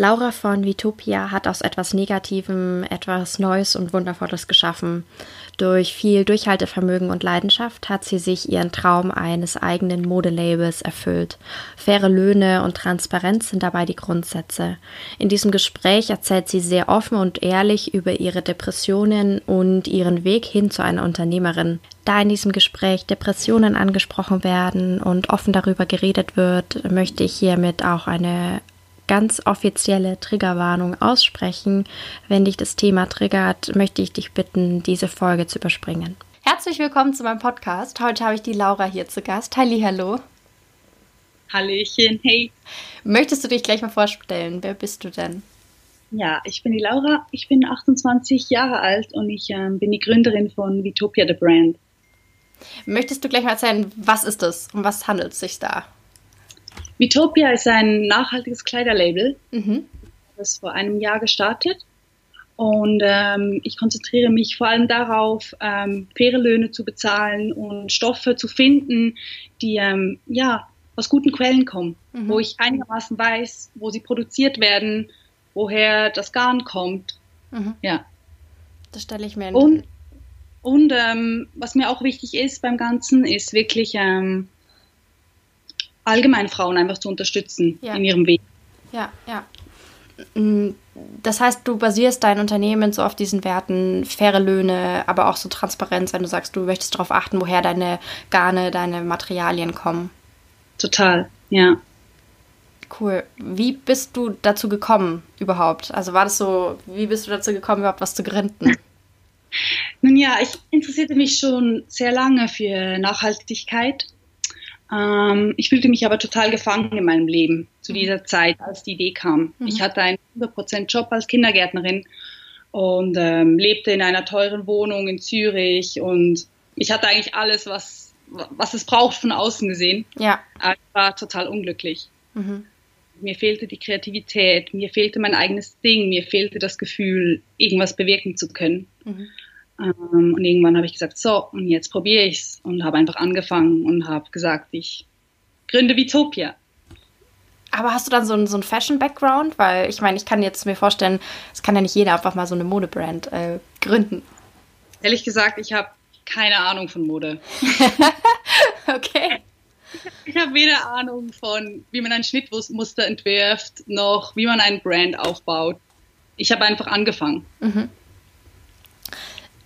Laura von Vitopia hat aus etwas Negativem etwas Neues und Wundervolles geschaffen. Durch viel Durchhaltevermögen und Leidenschaft hat sie sich ihren Traum eines eigenen Modelabels erfüllt. Faire Löhne und Transparenz sind dabei die Grundsätze. In diesem Gespräch erzählt sie sehr offen und ehrlich über ihre Depressionen und ihren Weg hin zu einer Unternehmerin. Da in diesem Gespräch Depressionen angesprochen werden und offen darüber geredet wird, möchte ich hiermit auch eine ganz offizielle Triggerwarnung aussprechen. Wenn dich das Thema triggert, möchte ich dich bitten, diese Folge zu überspringen. Herzlich willkommen zu meinem Podcast. Heute habe ich die Laura hier zu Gast. Halli, hallo. Hallöchen, hey. Möchtest du dich gleich mal vorstellen? Wer bist du denn? Ja, ich bin die Laura, ich bin 28 Jahre alt und ich äh, bin die Gründerin von Vitopia the Brand. Möchtest du gleich mal erzählen, was ist das? Um was handelt es sich da? Vitopia ist ein nachhaltiges Kleiderlabel. Mhm. Das vor einem Jahr gestartet. Und ähm, ich konzentriere mich vor allem darauf, ähm, faire Löhne zu bezahlen und Stoffe zu finden, die ähm, ja aus guten Quellen kommen, mhm. wo ich einigermaßen weiß, wo sie produziert werden, woher das Garn kommt. Mhm. Ja. Das stelle ich mir. Und, und ähm, was mir auch wichtig ist beim Ganzen, ist wirklich ähm, allgemein Frauen einfach zu unterstützen ja. in ihrem Weg. Ja, ja. Mm, das heißt, du basierst dein Unternehmen so auf diesen Werten, faire Löhne, aber auch so Transparenz, wenn du sagst, du möchtest darauf achten, woher deine Garne, deine Materialien kommen. Total, ja. Cool. Wie bist du dazu gekommen überhaupt? Also war das so, wie bist du dazu gekommen, überhaupt was zu gründen? Nun ja, ich interessierte mich schon sehr lange für Nachhaltigkeit ähm, ich fühlte mich aber total gefangen in meinem Leben zu mhm. dieser Zeit, als die Idee kam. Mhm. Ich hatte einen 100% Job als Kindergärtnerin und ähm, lebte in einer teuren Wohnung in Zürich und ich hatte eigentlich alles, was, was es braucht von außen gesehen. Ja. Aber ich war total unglücklich. Mhm. Mir fehlte die Kreativität, mir fehlte mein eigenes Ding, mir fehlte das Gefühl, irgendwas bewirken zu können. Mhm. Ähm, und irgendwann habe ich gesagt, so, und jetzt probiere ich es und habe einfach angefangen und habe gesagt, ich gründe Vitopia. Aber hast du dann so einen, so einen Fashion-Background? Weil ich meine, ich kann jetzt mir vorstellen, es kann ja nicht jeder einfach mal so eine Modebrand äh, gründen. Ehrlich gesagt, ich habe keine Ahnung von Mode. okay. Ich habe weder Ahnung von, wie man ein Schnittmuster entwirft, noch wie man einen Brand aufbaut. Ich habe einfach angefangen. Mhm.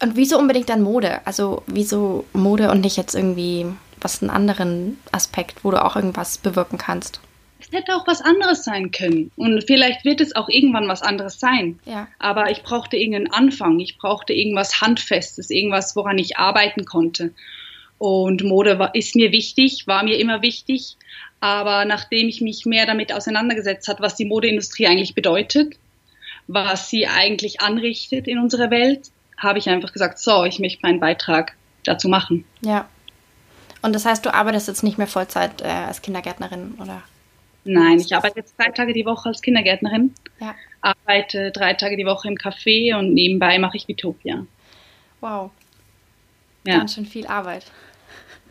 Und wieso unbedingt dann Mode? Also wieso Mode und nicht jetzt irgendwie was einen anderen Aspekt, wo du auch irgendwas bewirken kannst? Es hätte auch was anderes sein können. Und vielleicht wird es auch irgendwann was anderes sein. Ja. Aber ich brauchte irgendeinen Anfang. Ich brauchte irgendwas Handfestes, irgendwas, woran ich arbeiten konnte. Und Mode war, ist mir wichtig, war mir immer wichtig. Aber nachdem ich mich mehr damit auseinandergesetzt habe, was die Modeindustrie eigentlich bedeutet, was sie eigentlich anrichtet in unserer Welt, habe ich einfach gesagt, so, ich möchte meinen Beitrag dazu machen. Ja. Und das heißt, du arbeitest jetzt nicht mehr Vollzeit äh, als Kindergärtnerin, oder? Nein, ich arbeite jetzt drei Tage die Woche als Kindergärtnerin, ja. arbeite drei Tage die Woche im Café und nebenbei mache ich Vitopia. Wow. Ja. Ganz schön viel Arbeit.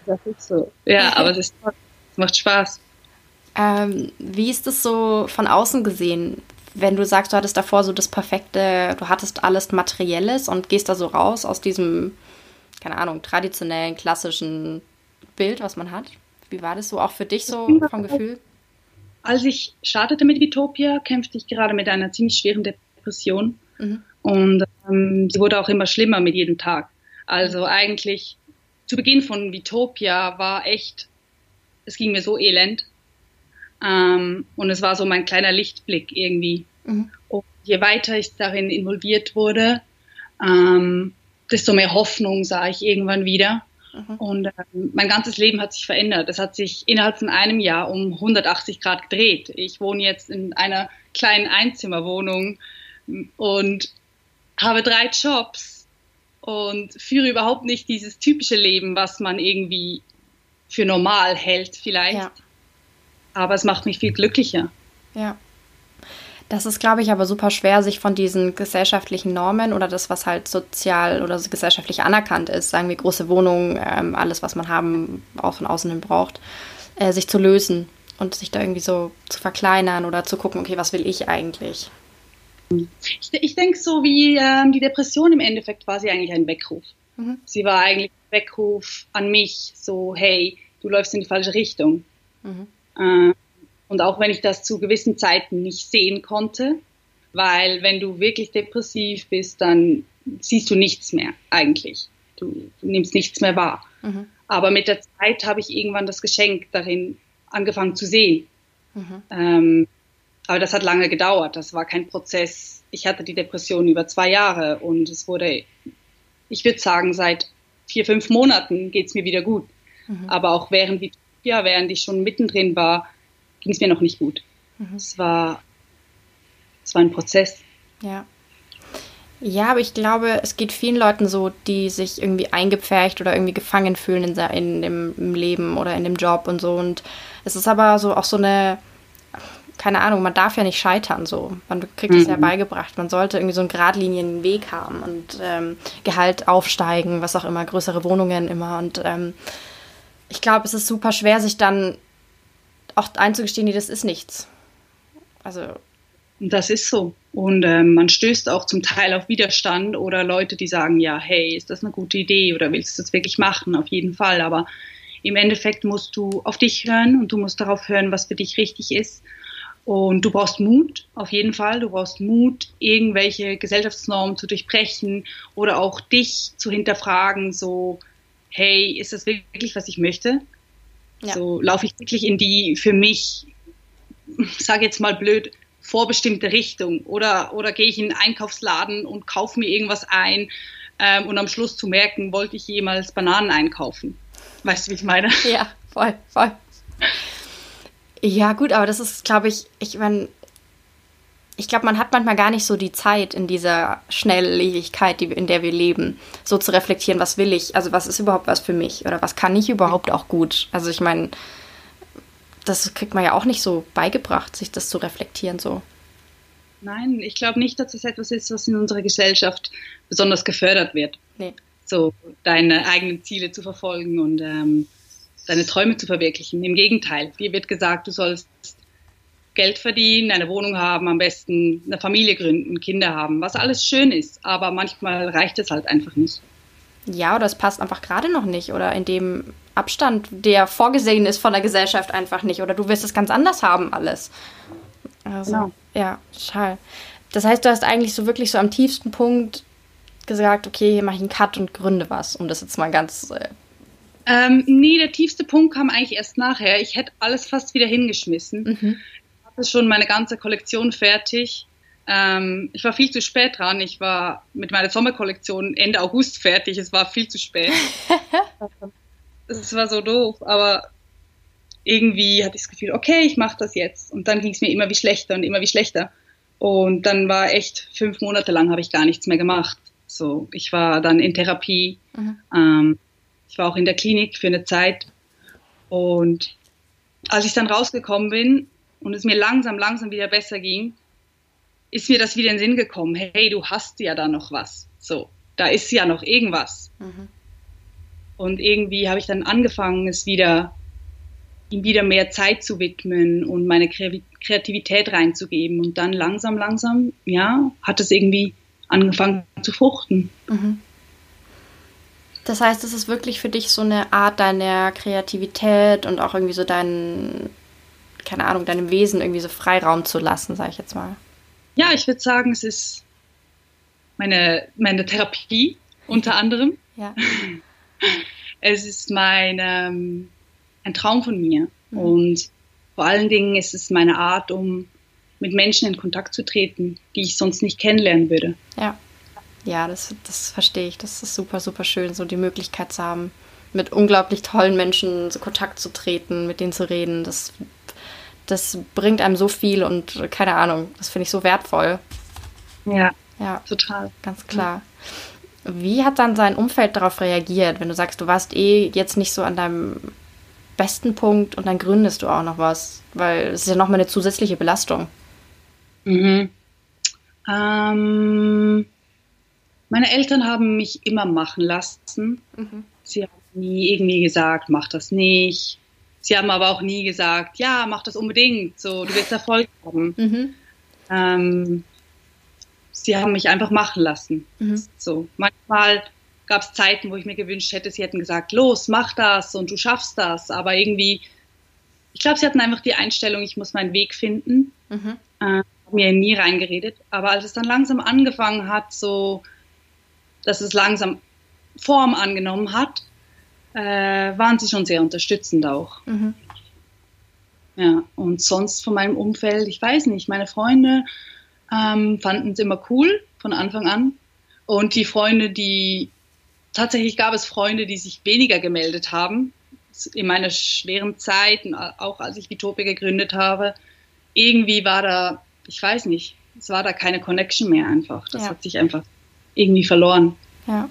Das ist so. Ja, aber es ist toll. Es macht Spaß. Ähm, wie ist es so von außen gesehen? Wenn du sagst, du hattest davor so das perfekte, du hattest alles Materielles und gehst da so raus aus diesem, keine Ahnung, traditionellen, klassischen Bild, was man hat. Wie war das so auch für dich so vom Gefühl? Als ich startete mit Vitopia, kämpfte ich gerade mit einer ziemlich schweren Depression. Mhm. Und ähm, sie wurde auch immer schlimmer mit jedem Tag. Also eigentlich zu Beginn von Vitopia war echt, es ging mir so elend. Ähm, und es war so mein kleiner Lichtblick irgendwie. Mhm. Und je weiter ich darin involviert wurde, ähm, desto mehr Hoffnung sah ich irgendwann wieder. Mhm. Und ähm, mein ganzes Leben hat sich verändert. Es hat sich innerhalb von einem Jahr um 180 Grad gedreht. Ich wohne jetzt in einer kleinen Einzimmerwohnung und habe drei Jobs und führe überhaupt nicht dieses typische Leben, was man irgendwie für normal hält vielleicht. Ja. Aber es macht mich viel glücklicher. Ja. Das ist, glaube ich, aber super schwer, sich von diesen gesellschaftlichen Normen oder das, was halt sozial oder so gesellschaftlich anerkannt ist, sagen wir große Wohnungen, ähm, alles, was man haben, auch von außen hin braucht, äh, sich zu lösen und sich da irgendwie so zu verkleinern oder zu gucken, okay, was will ich eigentlich? Ich, ich denke so wie ähm, die Depression im Endeffekt war sie eigentlich ein Weckruf. Mhm. Sie war eigentlich ein Weckruf an mich, so hey, du läufst in die falsche Richtung. Mhm. Äh, und auch wenn ich das zu gewissen Zeiten nicht sehen konnte, weil wenn du wirklich depressiv bist, dann siehst du nichts mehr eigentlich. Du, du nimmst nichts mehr wahr. Mhm. Aber mit der Zeit habe ich irgendwann das Geschenk darin angefangen zu sehen. Mhm. Ähm, aber das hat lange gedauert. Das war kein Prozess. Ich hatte die Depression über zwei Jahre und es wurde, ich würde sagen, seit vier, fünf Monaten geht es mir wieder gut. Mhm. Aber auch während, ja, während ich schon mittendrin war, ging es mir noch nicht gut. Mhm. Es, war, es war ein Prozess. Ja. Ja, aber ich glaube, es geht vielen Leuten so, die sich irgendwie eingepfercht oder irgendwie gefangen fühlen in, in dem, im Leben oder in dem Job und so. Und es ist aber so auch so eine, keine Ahnung, man darf ja nicht scheitern so. Man kriegt es mhm. ja beigebracht. Man sollte irgendwie so einen geradlinigen Weg haben und ähm, Gehalt aufsteigen, was auch immer, größere Wohnungen immer. Und ähm, glaube, es ist super schwer, sich dann auch einzugestehen, nee, das ist nichts. Also. Das ist so. Und ähm, man stößt auch zum Teil auf Widerstand oder Leute, die sagen, ja, hey, ist das eine gute Idee oder willst du das wirklich machen? Auf jeden Fall. Aber im Endeffekt musst du auf dich hören und du musst darauf hören, was für dich richtig ist. Und du brauchst Mut, auf jeden Fall. Du brauchst Mut, irgendwelche Gesellschaftsnormen zu durchbrechen oder auch dich zu hinterfragen, so, hey, ist das wirklich, was ich möchte? Ja. So laufe ich wirklich in die für mich, sage jetzt mal blöd, vorbestimmte Richtung oder, oder gehe ich in einen Einkaufsladen und kaufe mir irgendwas ein ähm, und am Schluss zu merken, wollte ich jemals Bananen einkaufen. Weißt du, wie ich meine? Ja, voll, voll. Ja, gut, aber das ist, glaube ich, ich meine, ich glaube, man hat manchmal gar nicht so die Zeit in dieser Schnelllebigkeit, die, in der wir leben, so zu reflektieren, was will ich, also was ist überhaupt was für mich oder was kann ich überhaupt auch gut. Also ich meine, das kriegt man ja auch nicht so beigebracht, sich das zu reflektieren so. Nein, ich glaube nicht, dass es etwas ist, was in unserer Gesellschaft besonders gefördert wird. Nee. So deine eigenen Ziele zu verfolgen und ähm, deine Träume zu verwirklichen. Im Gegenteil, dir wird gesagt, du sollst Geld verdienen, eine Wohnung haben, am besten eine Familie gründen, Kinder haben, was alles schön ist, aber manchmal reicht es halt einfach nicht. Ja, oder es passt einfach gerade noch nicht oder in dem Abstand, der vorgesehen ist von der Gesellschaft einfach nicht oder du wirst es ganz anders haben alles. Also, genau. ja, schade. Das heißt, du hast eigentlich so wirklich so am tiefsten Punkt gesagt, okay, hier mache ich einen Cut und gründe was, um das jetzt mal ganz äh ähm, nee, der tiefste Punkt kam eigentlich erst nachher. Ich hätte alles fast wieder hingeschmissen. Mhm hatte schon meine ganze Kollektion fertig. Ähm, ich war viel zu spät dran. Ich war mit meiner Sommerkollektion Ende August fertig. Es war viel zu spät. Es war so doof, aber irgendwie hatte ich das Gefühl, okay, ich mache das jetzt. Und dann ging es mir immer wie schlechter und immer wie schlechter. Und dann war echt fünf Monate lang habe ich gar nichts mehr gemacht. So, ich war dann in Therapie. Mhm. Ähm, ich war auch in der Klinik für eine Zeit. Und als ich dann rausgekommen bin, und es mir langsam, langsam wieder besser ging, ist mir das wieder in den Sinn gekommen, hey, du hast ja da noch was. So, da ist ja noch irgendwas. Mhm. Und irgendwie habe ich dann angefangen, es wieder, ihm wieder mehr Zeit zu widmen und meine Kreativität reinzugeben. Und dann langsam, langsam, ja, hat es irgendwie angefangen zu fruchten. Mhm. Das heißt, es ist wirklich für dich so eine Art deiner Kreativität und auch irgendwie so dein, keine Ahnung, deinem Wesen irgendwie so Freiraum zu lassen, sage ich jetzt mal. Ja, ich würde sagen, es ist meine, meine Therapie unter anderem. Ja. Es ist mein, ähm, ein Traum von mir. Mhm. Und vor allen Dingen ist es meine Art, um mit Menschen in Kontakt zu treten, die ich sonst nicht kennenlernen würde. Ja. Ja, das, das verstehe ich. Das ist super, super schön, so die Möglichkeit zu haben, mit unglaublich tollen Menschen so Kontakt zu treten, mit denen zu reden. Das das bringt einem so viel und keine Ahnung, das finde ich so wertvoll. Ja, ja, total. Ganz klar. Wie hat dann sein Umfeld darauf reagiert, wenn du sagst, du warst eh jetzt nicht so an deinem besten Punkt und dann gründest du auch noch was? Weil es ist ja nochmal eine zusätzliche Belastung. Mhm. Ähm, meine Eltern haben mich immer machen lassen. Mhm. Sie haben nie irgendwie gesagt, mach das nicht. Sie haben aber auch nie gesagt, ja, mach das unbedingt, so, du wirst Erfolg haben. Mhm. Ähm, sie haben mich einfach machen lassen. Mhm. So, manchmal gab es Zeiten, wo ich mir gewünscht hätte, sie hätten gesagt, los, mach das und du schaffst das. Aber irgendwie, ich glaube, sie hatten einfach die Einstellung, ich muss meinen Weg finden. Mhm. Äh, mir nie reingeredet. Aber als es dann langsam angefangen hat, so, dass es langsam Form angenommen hat, äh, waren sie schon sehr unterstützend auch. Mhm. Ja, und sonst von meinem Umfeld, ich weiß nicht, meine Freunde ähm, fanden es immer cool von Anfang an. Und die Freunde, die tatsächlich gab es Freunde, die sich weniger gemeldet haben. In meiner schweren Zeit, auch als ich Vitopia gegründet habe, irgendwie war da, ich weiß nicht, es war da keine Connection mehr einfach. Das ja. hat sich einfach irgendwie verloren. Ja.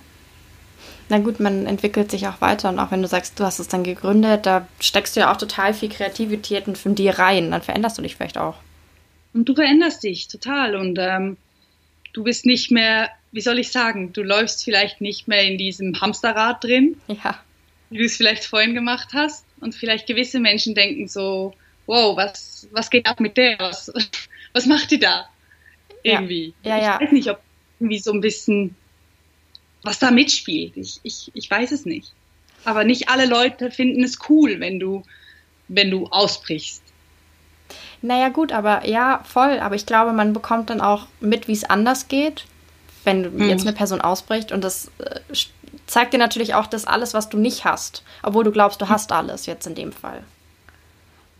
Na gut, man entwickelt sich auch weiter und auch wenn du sagst, du hast es dann gegründet, da steckst du ja auch total viel Kreativität von dir rein, dann veränderst du dich vielleicht auch. Und du veränderst dich total und ähm, du bist nicht mehr, wie soll ich sagen, du läufst vielleicht nicht mehr in diesem Hamsterrad drin, ja. wie du es vielleicht vorhin gemacht hast und vielleicht gewisse Menschen denken so, wow, was, was geht ab mit der, was, was macht die da? Irgendwie. Ja, ja, ja. Ich weiß nicht, ob irgendwie so ein bisschen was da mitspielt. Ich, ich, ich weiß es nicht. Aber nicht alle Leute finden es cool, wenn du, wenn du ausbrichst. Naja, gut, aber ja, voll. Aber ich glaube, man bekommt dann auch mit, wie es anders geht, wenn hm. jetzt eine Person ausbricht. Und das äh, zeigt dir natürlich auch das alles, was du nicht hast. Obwohl du glaubst, du hast alles jetzt in dem Fall.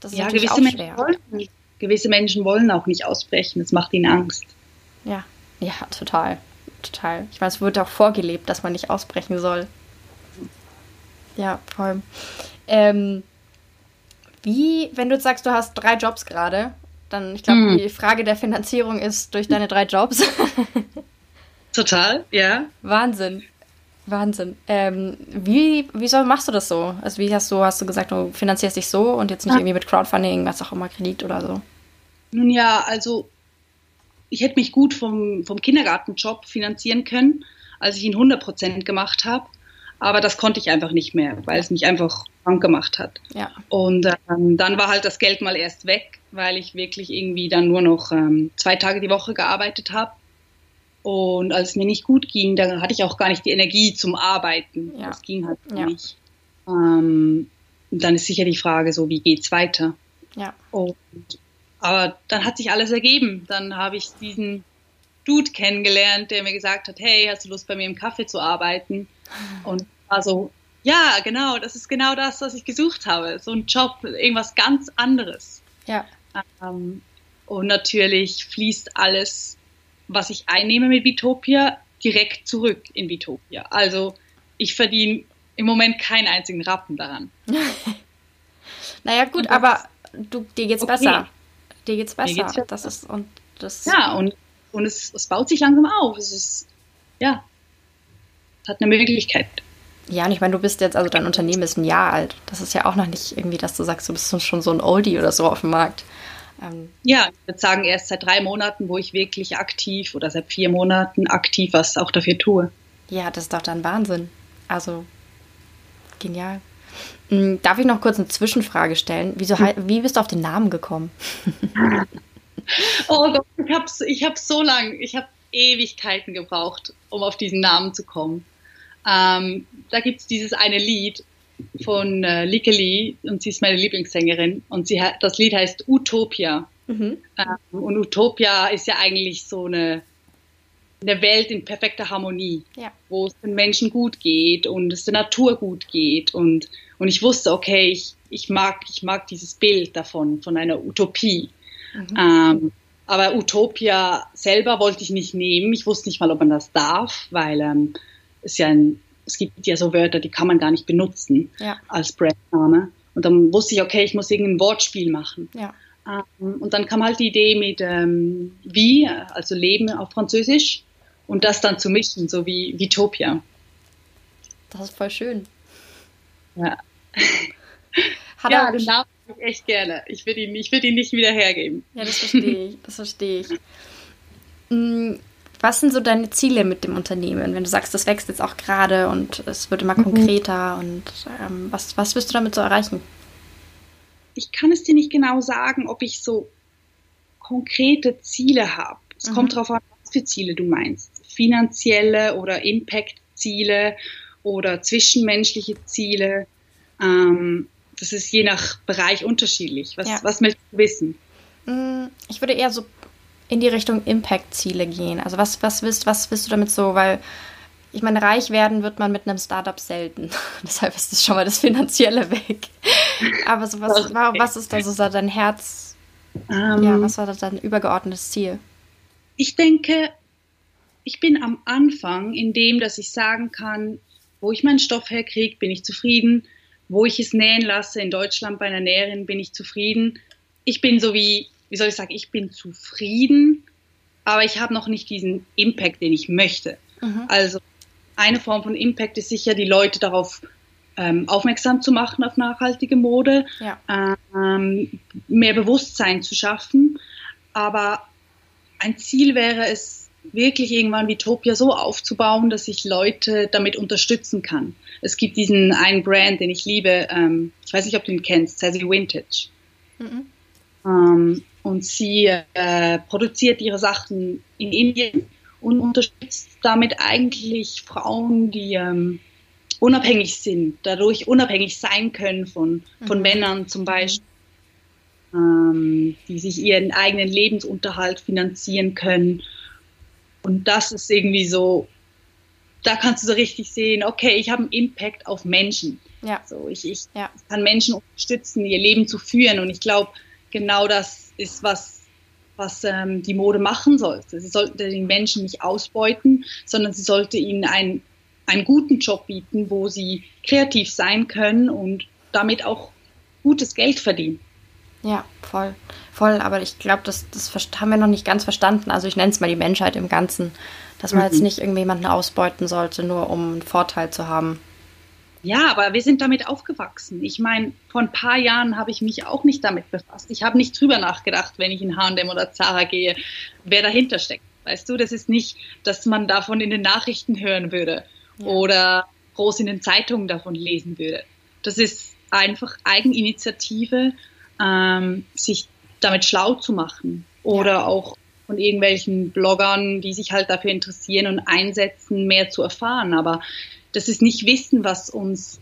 Das ist ja, gewisse. Menschen wollen, gewisse Menschen wollen auch nicht ausbrechen. Das macht ihnen Angst. Ja, ja, total total. Ich meine, es wird auch vorgelebt, dass man nicht ausbrechen soll. Ja, voll. Ähm, wie, wenn du jetzt sagst, du hast drei Jobs gerade, dann, ich glaube, hm. die Frage der Finanzierung ist durch deine drei Jobs. Total, ja. Wahnsinn. Wahnsinn. Ähm, wie, wieso machst du das so? Also wie hast du, hast du gesagt, du finanzierst dich so und jetzt nicht ja. irgendwie mit Crowdfunding, was auch immer, Kredit oder so? Nun ja, also ich hätte mich gut vom, vom Kindergartenjob finanzieren können, als ich ihn 100 Prozent gemacht habe. Aber das konnte ich einfach nicht mehr, weil es mich einfach krank gemacht hat. Ja. Und ähm, dann war halt das Geld mal erst weg, weil ich wirklich irgendwie dann nur noch ähm, zwei Tage die Woche gearbeitet habe. Und als es mir nicht gut ging, da hatte ich auch gar nicht die Energie zum Arbeiten. Ja. Das ging halt ja. nicht. Ähm, und dann ist sicher die Frage so, wie geht's weiter? Ja. Und aber dann hat sich alles ergeben. Dann habe ich diesen Dude kennengelernt, der mir gesagt hat, hey, hast du Lust bei mir im Kaffee zu arbeiten? Und war so, ja, genau, das ist genau das, was ich gesucht habe. So ein Job, irgendwas ganz anderes. Ja. Ähm, und natürlich fließt alles, was ich einnehme mit Vitopia, direkt zurück in Vitopia. Also ich verdiene im Moment keinen einzigen Rappen daran. naja, gut, aber du, dir geht's okay. besser dir geht's besser. Geht's besser. Das ist und das. Ja, und, und es, es baut sich langsam auf. Es ist, ja, es hat eine Möglichkeit. Ja, und ich meine, du bist jetzt, also dein Unternehmen ist ein Jahr alt. Das ist ja auch noch nicht irgendwie, dass du sagst, du bist schon so ein Oldie oder so auf dem Markt. Ähm ja, ich würde sagen, erst seit drei Monaten, wo ich wirklich aktiv oder seit vier Monaten aktiv was auch dafür tue. Ja, das ist doch dann Wahnsinn. Also, genial. Hm, darf ich noch kurz eine Zwischenfrage stellen? Wieso. Wie bist du auf den Namen gekommen? oh Gott, ich habe ich hab so lange, ich habe Ewigkeiten gebraucht, um auf diesen Namen zu kommen. Ähm, da gibt es dieses eine Lied von äh, Lika Lee und sie ist meine Lieblingssängerin und sie hat, das Lied heißt Utopia. Mhm. Ähm, und Utopia ist ja eigentlich so eine eine Welt in perfekter Harmonie, ja. wo es den Menschen gut geht und es der Natur gut geht und, und ich wusste, okay, ich, ich mag, ich mag dieses Bild davon, von einer Utopie. Mhm. Ähm, aber Utopia selber wollte ich nicht nehmen. Ich wusste nicht mal, ob man das darf, weil ähm, es ja ein, es gibt ja so Wörter, die kann man gar nicht benutzen ja. als Brandname. Und dann wusste ich, okay, ich muss irgendein Wortspiel machen. Ja. Ähm, und dann kam halt die Idee mit ähm, wie, also Leben auf Französisch und das dann zu mischen, so wie Vitopia. Das ist voll schön. Ja. Hat ja, den Namen echt gerne. Ich will ihn, ich will ihn nicht wieder hergeben. Ja, das verstehe ich. Das verstehe ich. Mm, was sind so deine Ziele mit dem Unternehmen, wenn du sagst, das wächst jetzt auch gerade und es wird immer mhm. konkreter und ähm, was, was wirst du damit so erreichen? Ich kann es dir nicht genau sagen, ob ich so konkrete Ziele habe. Es mhm. kommt darauf an, was für Ziele du meinst. Finanzielle oder Impact-Ziele oder zwischenmenschliche Ziele. Ähm, das ist je nach Bereich unterschiedlich. Was, ja. was möchtest du wissen? Mm, ich würde eher so in die Richtung Impact-Ziele gehen? Also was, was, willst, was willst du damit so? Weil ich meine, reich werden wird man mit einem Startup selten. Deshalb ist das schon mal das Finanzielle weg. Aber so was, okay. was ist da so dein Herz? Um, ja, ähm. was war da dein übergeordnetes Ziel? Ich denke, ich bin am Anfang in dem, dass ich sagen kann, wo ich meinen Stoff herkriege, bin ich zufrieden. Wo ich es nähen lasse, in Deutschland bei einer Näherin, bin ich zufrieden. Ich bin so wie wie soll ich sagen, ich bin zufrieden, aber ich habe noch nicht diesen Impact, den ich möchte. Mhm. Also eine Form von Impact ist sicher, die Leute darauf ähm, aufmerksam zu machen auf nachhaltige Mode, ja. ähm, mehr Bewusstsein zu schaffen. Aber ein Ziel wäre es, wirklich irgendwann Vitopia so aufzubauen, dass ich Leute damit unterstützen kann. Es gibt diesen einen Brand, den ich liebe, ähm, ich weiß nicht, ob du ihn kennst, Sassy Vintage. Mhm. Ähm, und sie äh, produziert ihre Sachen in Indien und unterstützt damit eigentlich Frauen, die ähm, unabhängig sind, dadurch unabhängig sein können von, von mhm. Männern zum Beispiel, ähm, die sich ihren eigenen Lebensunterhalt finanzieren können. Und das ist irgendwie so, da kannst du so richtig sehen, okay, ich habe einen Impact auf Menschen. Ja. So, ich, ich ja. kann Menschen unterstützen, ihr Leben zu führen. Und ich glaube, genau das ist, was, was ähm, die Mode machen sollte. Sie sollte den Menschen nicht ausbeuten, sondern sie sollte ihnen einen, einen guten Job bieten, wo sie kreativ sein können und damit auch gutes Geld verdienen. Ja, voll. Voll, aber ich glaube, das, das haben wir noch nicht ganz verstanden. Also ich nenne es mal die Menschheit im Ganzen, dass man mhm. jetzt nicht irgendjemanden ausbeuten sollte, nur um einen Vorteil zu haben. Ja, aber wir sind damit aufgewachsen. Ich meine, vor ein paar Jahren habe ich mich auch nicht damit befasst. Ich habe nicht drüber nachgedacht, wenn ich in H&M oder Zara gehe, wer dahinter steckt. Weißt du, das ist nicht, dass man davon in den Nachrichten hören würde ja. oder groß in den Zeitungen davon lesen würde. Das ist einfach Eigeninitiative, ähm, sich damit schlau zu machen oder ja. auch von irgendwelchen Bloggern, die sich halt dafür interessieren und einsetzen, mehr zu erfahren. Aber das ist nicht Wissen, was uns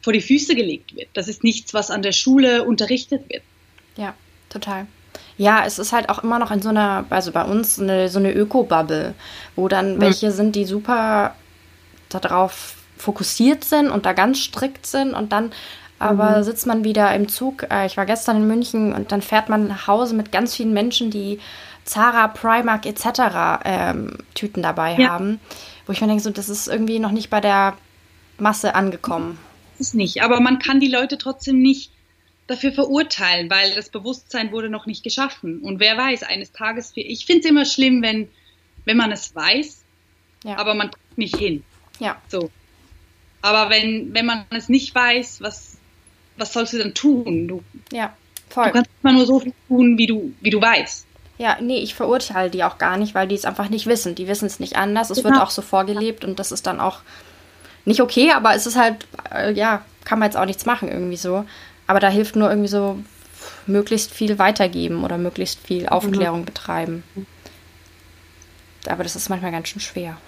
vor die Füße gelegt wird. Das ist nichts, was an der Schule unterrichtet wird. Ja, total. Ja, es ist halt auch immer noch in so einer, also bei uns eine, so eine Öko-Bubble, wo dann mhm. welche sind, die super darauf fokussiert sind und da ganz strikt sind und dann aber mhm. sitzt man wieder im Zug. Äh, ich war gestern in München und dann fährt man nach Hause mit ganz vielen Menschen, die Zara, Primark etc. Ähm, Tüten dabei ja. haben wo ich mir denke, so, das ist irgendwie noch nicht bei der Masse angekommen. Das ist nicht, aber man kann die Leute trotzdem nicht dafür verurteilen, weil das Bewusstsein wurde noch nicht geschaffen. Und wer weiß, eines Tages, ich finde es immer schlimm, wenn, wenn man es weiß, ja. aber man guckt nicht hin. Ja. So. Aber wenn, wenn man es nicht weiß, was, was sollst du dann tun? Du, ja, voll. Du kannst immer nur so viel tun, wie du, wie du weißt. Ja, nee, ich verurteile die auch gar nicht, weil die es einfach nicht wissen. Die wissen es nicht anders. Es genau. wird auch so vorgelebt und das ist dann auch nicht okay, aber es ist halt, äh, ja, kann man jetzt auch nichts machen irgendwie so. Aber da hilft nur irgendwie so möglichst viel weitergeben oder möglichst viel Aufklärung mhm. betreiben. Aber das ist manchmal ganz schön schwer.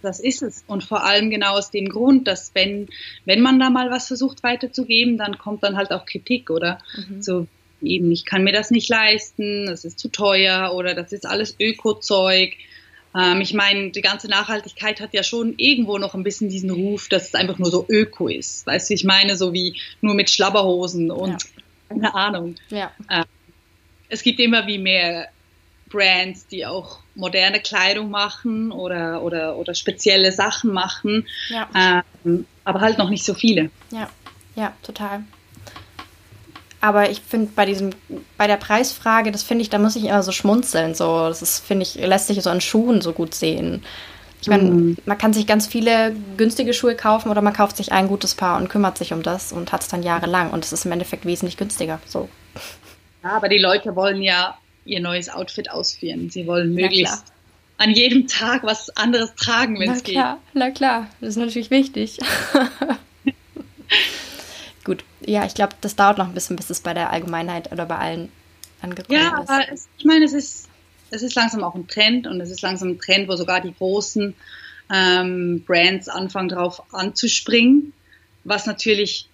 Das ist es. Und vor allem genau aus dem Grund, dass wenn, wenn man da mal was versucht weiterzugeben, dann kommt dann halt auch Kritik, oder? Mhm. So eben, ich kann mir das nicht leisten, das ist zu teuer oder das ist alles Öko-Zeug. Ähm, ich meine, die ganze Nachhaltigkeit hat ja schon irgendwo noch ein bisschen diesen Ruf, dass es einfach nur so Öko ist. Weißt du, ich meine, so wie nur mit Schlabberhosen und ja. keine Ahnung. Ja. Ähm, es gibt immer wie mehr Brands, die auch moderne Kleidung machen oder, oder, oder spezielle Sachen machen, ja. ähm, aber halt noch nicht so viele. Ja, ja, total. Aber ich finde bei diesem, bei der Preisfrage, das finde ich, da muss ich immer so schmunzeln. So, das ist, finde ich, lässt sich so an Schuhen so gut sehen. Ich meine, mhm. man kann sich ganz viele günstige Schuhe kaufen oder man kauft sich ein gutes Paar und kümmert sich um das und hat es dann jahrelang und es ist im Endeffekt wesentlich günstiger. So. Ja, aber die Leute wollen ja ihr neues Outfit ausführen. Sie wollen möglichst an jedem Tag was anderes tragen, wenn es geht. Na klar, das ist natürlich wichtig. Ja, ich glaube, das dauert noch ein bisschen, bis es bei der Allgemeinheit oder bei allen angekommen ja, ist. Ja, aber es, ich meine, es ist, es ist langsam auch ein Trend und es ist langsam ein Trend, wo sogar die großen ähm, Brands anfangen darauf anzuspringen, was natürlich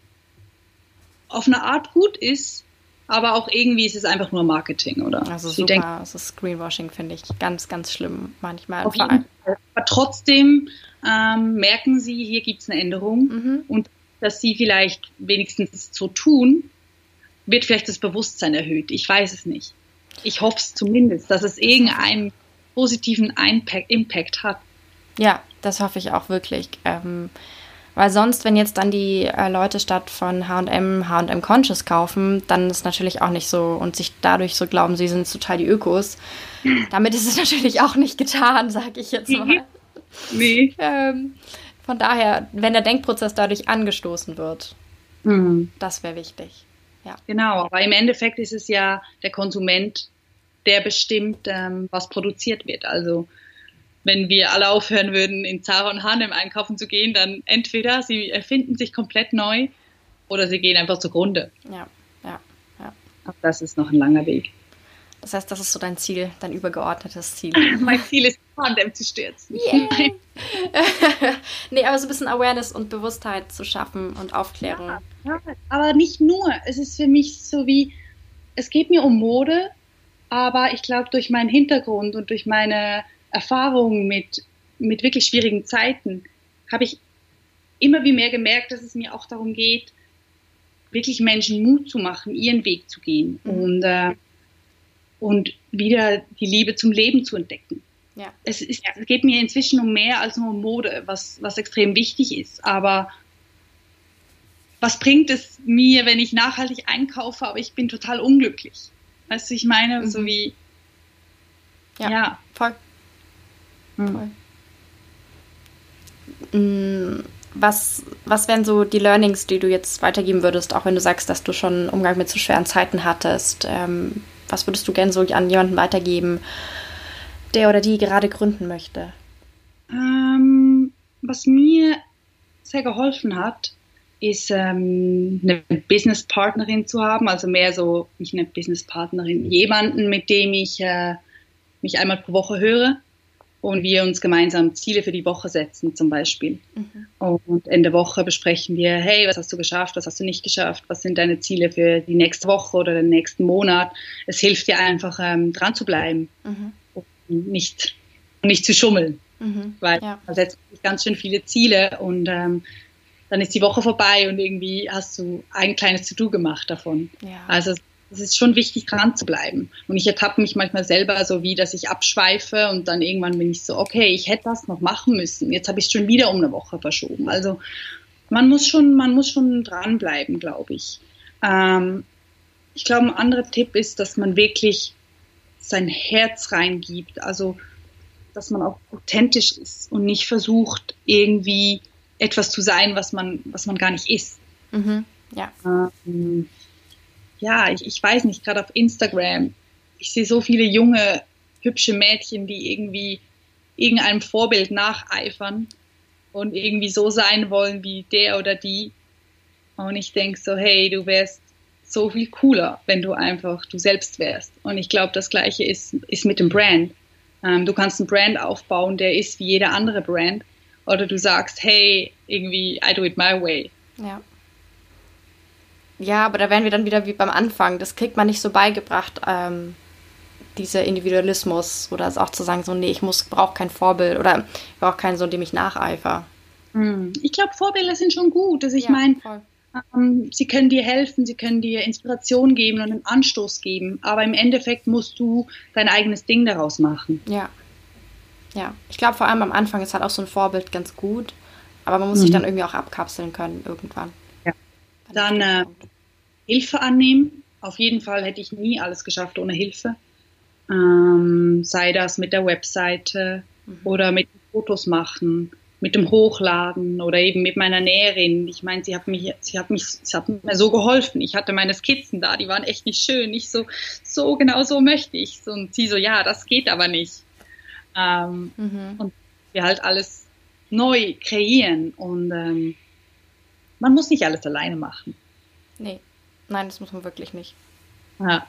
auf eine Art gut ist, aber auch irgendwie ist es einfach nur Marketing, oder? Also Sie super, denken, es ist Greenwashing, finde ich ganz, ganz schlimm manchmal. Auf jeden Fall. Aber trotzdem ähm, merken Sie, hier gibt es eine Änderung mhm. und dass sie vielleicht wenigstens so tun, wird vielleicht das Bewusstsein erhöht. Ich weiß es nicht. Ich hoffe es zumindest, dass es irgendeinen positiven Impact hat. Ja, das hoffe ich auch wirklich. Ähm, weil sonst, wenn jetzt dann die äh, Leute statt von HM HM Conscious kaufen, dann ist natürlich auch nicht so und sich dadurch so glauben, sie sind total die Ökos. Damit ist es natürlich auch nicht getan, sage ich jetzt mal. Nee. ähm, von daher, wenn der Denkprozess dadurch angestoßen wird, mhm. das wäre wichtig. Ja. Genau, aber im Endeffekt ist es ja der Konsument, der bestimmt, ähm, was produziert wird. Also wenn wir alle aufhören würden, in Zara und Hanem einkaufen zu gehen, dann entweder sie erfinden sich komplett neu oder sie gehen einfach zugrunde. Ja, ja, ja. Aber das ist noch ein langer Weg. Das heißt, das ist so dein Ziel, dein übergeordnetes Ziel. mein Ziel ist, Tandem zu stürzen. Yeah. nee, aber so ein bisschen Awareness und Bewusstheit zu schaffen und Aufklärung. Ja, ja, aber nicht nur. Es ist für mich so wie, es geht mir um Mode, aber ich glaube, durch meinen Hintergrund und durch meine Erfahrungen mit, mit wirklich schwierigen Zeiten habe ich immer wie mehr gemerkt, dass es mir auch darum geht, wirklich Menschen Mut zu machen, ihren Weg zu gehen. Mhm. Und äh, und wieder die Liebe zum Leben zu entdecken. Ja. Es, ist, es geht mir inzwischen um mehr als nur um Mode, was, was extrem wichtig ist. Aber was bringt es mir, wenn ich nachhaltig einkaufe, aber ich bin total unglücklich? Weißt du, ich meine, mhm. so wie. Ja, ja. voll. Mhm. voll. Mm, was, was wären so die Learnings, die du jetzt weitergeben würdest, auch wenn du sagst, dass du schon Umgang mit so schweren Zeiten hattest? Ähm, was würdest du gerne so an jemanden weitergeben, der oder die gerade gründen möchte? Ähm, was mir sehr geholfen hat, ist ähm, eine Businesspartnerin zu haben, also mehr so, nicht eine Businesspartnerin, jemanden, mit dem ich äh, mich einmal pro Woche höre und wir uns gemeinsam Ziele für die Woche setzen zum Beispiel. Mhm. Und in der Woche besprechen wir, hey, was hast du geschafft, was hast du nicht geschafft, was sind deine Ziele für die nächste Woche oder den nächsten Monat. Es hilft dir einfach ähm, dran zu bleiben mhm. Nicht, nicht zu schummeln, mhm. weil ja. man setzt ganz schön viele Ziele und ähm, dann ist die Woche vorbei und irgendwie hast du ein kleines To-Do gemacht davon. Ja. Also es ist schon wichtig, dran zu bleiben. Und ich ertappe mich manchmal selber so wie, dass ich abschweife und dann irgendwann bin ich so, okay, ich hätte das noch machen müssen. Jetzt habe ich es schon wieder um eine Woche verschoben. Also man muss schon, man muss schon dranbleiben, glaube ich. Ähm, ich glaube, ein anderer Tipp ist, dass man wirklich sein Herz reingibt. Also, dass man auch authentisch ist und nicht versucht, irgendwie etwas zu sein, was man, was man gar nicht ist. Mhm, ja. Ähm, ja, ich, ich weiß nicht, gerade auf Instagram, ich sehe so viele junge, hübsche Mädchen, die irgendwie irgendeinem Vorbild nacheifern und irgendwie so sein wollen wie der oder die. Und ich denke so, hey, du wärst so viel cooler, wenn du einfach du selbst wärst. Und ich glaube, das Gleiche ist, ist mit dem Brand. Ähm, du kannst einen Brand aufbauen, der ist wie jeder andere Brand. Oder du sagst, hey, irgendwie, I do it my way. Ja. Ja, aber da wären wir dann wieder wie beim Anfang. Das kriegt man nicht so beigebracht, ähm, dieser Individualismus oder es auch zu sagen, so, nee, ich muss, brauche kein Vorbild oder ich brauche keinen Sohn, dem ich nacheifere. Hm. Ich glaube, Vorbilder sind schon gut. Also ich ja, meine, ähm, sie können dir helfen, sie können dir Inspiration geben und einen Anstoß geben, aber im Endeffekt musst du dein eigenes Ding daraus machen. Ja. Ja, ich glaube vor allem am Anfang ist halt auch so ein Vorbild ganz gut, aber man muss mhm. sich dann irgendwie auch abkapseln können irgendwann. Ja. Dann äh, Hilfe annehmen. Auf jeden Fall hätte ich nie alles geschafft ohne Hilfe. Ähm, sei das mit der Webseite mhm. oder mit Fotos machen, mit dem Hochladen oder eben mit meiner Näherin. Ich meine, sie hat mich, sie hat mich, sie hat mir so geholfen. Ich hatte meine Skizzen da, die waren echt nicht schön. Ich so, so genau so möchte ich. Und sie so, ja, das geht aber nicht. Ähm, mhm. Und wir halt alles neu kreieren und ähm, man muss nicht alles alleine machen. Nee, nein, das muss man wirklich nicht. Ja.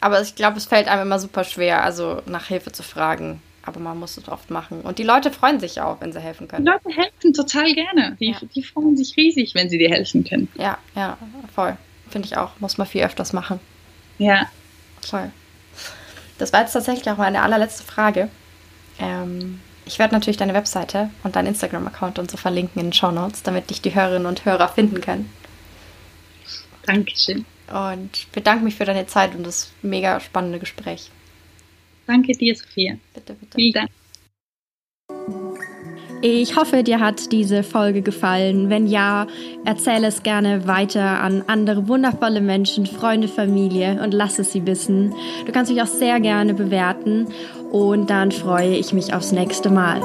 Aber ich glaube, es fällt einem immer super schwer, also nach Hilfe zu fragen. Aber man muss es oft machen. Und die Leute freuen sich auch, wenn sie helfen können. Die Leute helfen total gerne. Die, ja. die freuen sich riesig, wenn sie dir helfen können. Ja, ja, voll. Finde ich auch. Muss man viel öfters machen. Ja. Voll. Das war jetzt tatsächlich auch meine allerletzte Frage. Ähm, ich werde natürlich deine Webseite und deinen Instagram-Account und so verlinken in den Show Notes, damit dich die Hörerinnen und Hörer finden können. Dankeschön. Und bedanke mich für deine Zeit und das mega spannende Gespräch. Danke dir, Sophia. Bitte, bitte. Vielen Dank. Ich hoffe, dir hat diese Folge gefallen. Wenn ja, erzähle es gerne weiter an andere wundervolle Menschen, Freunde, Familie und lass es sie wissen. Du kannst mich auch sehr gerne bewerten und dann freue ich mich aufs nächste Mal.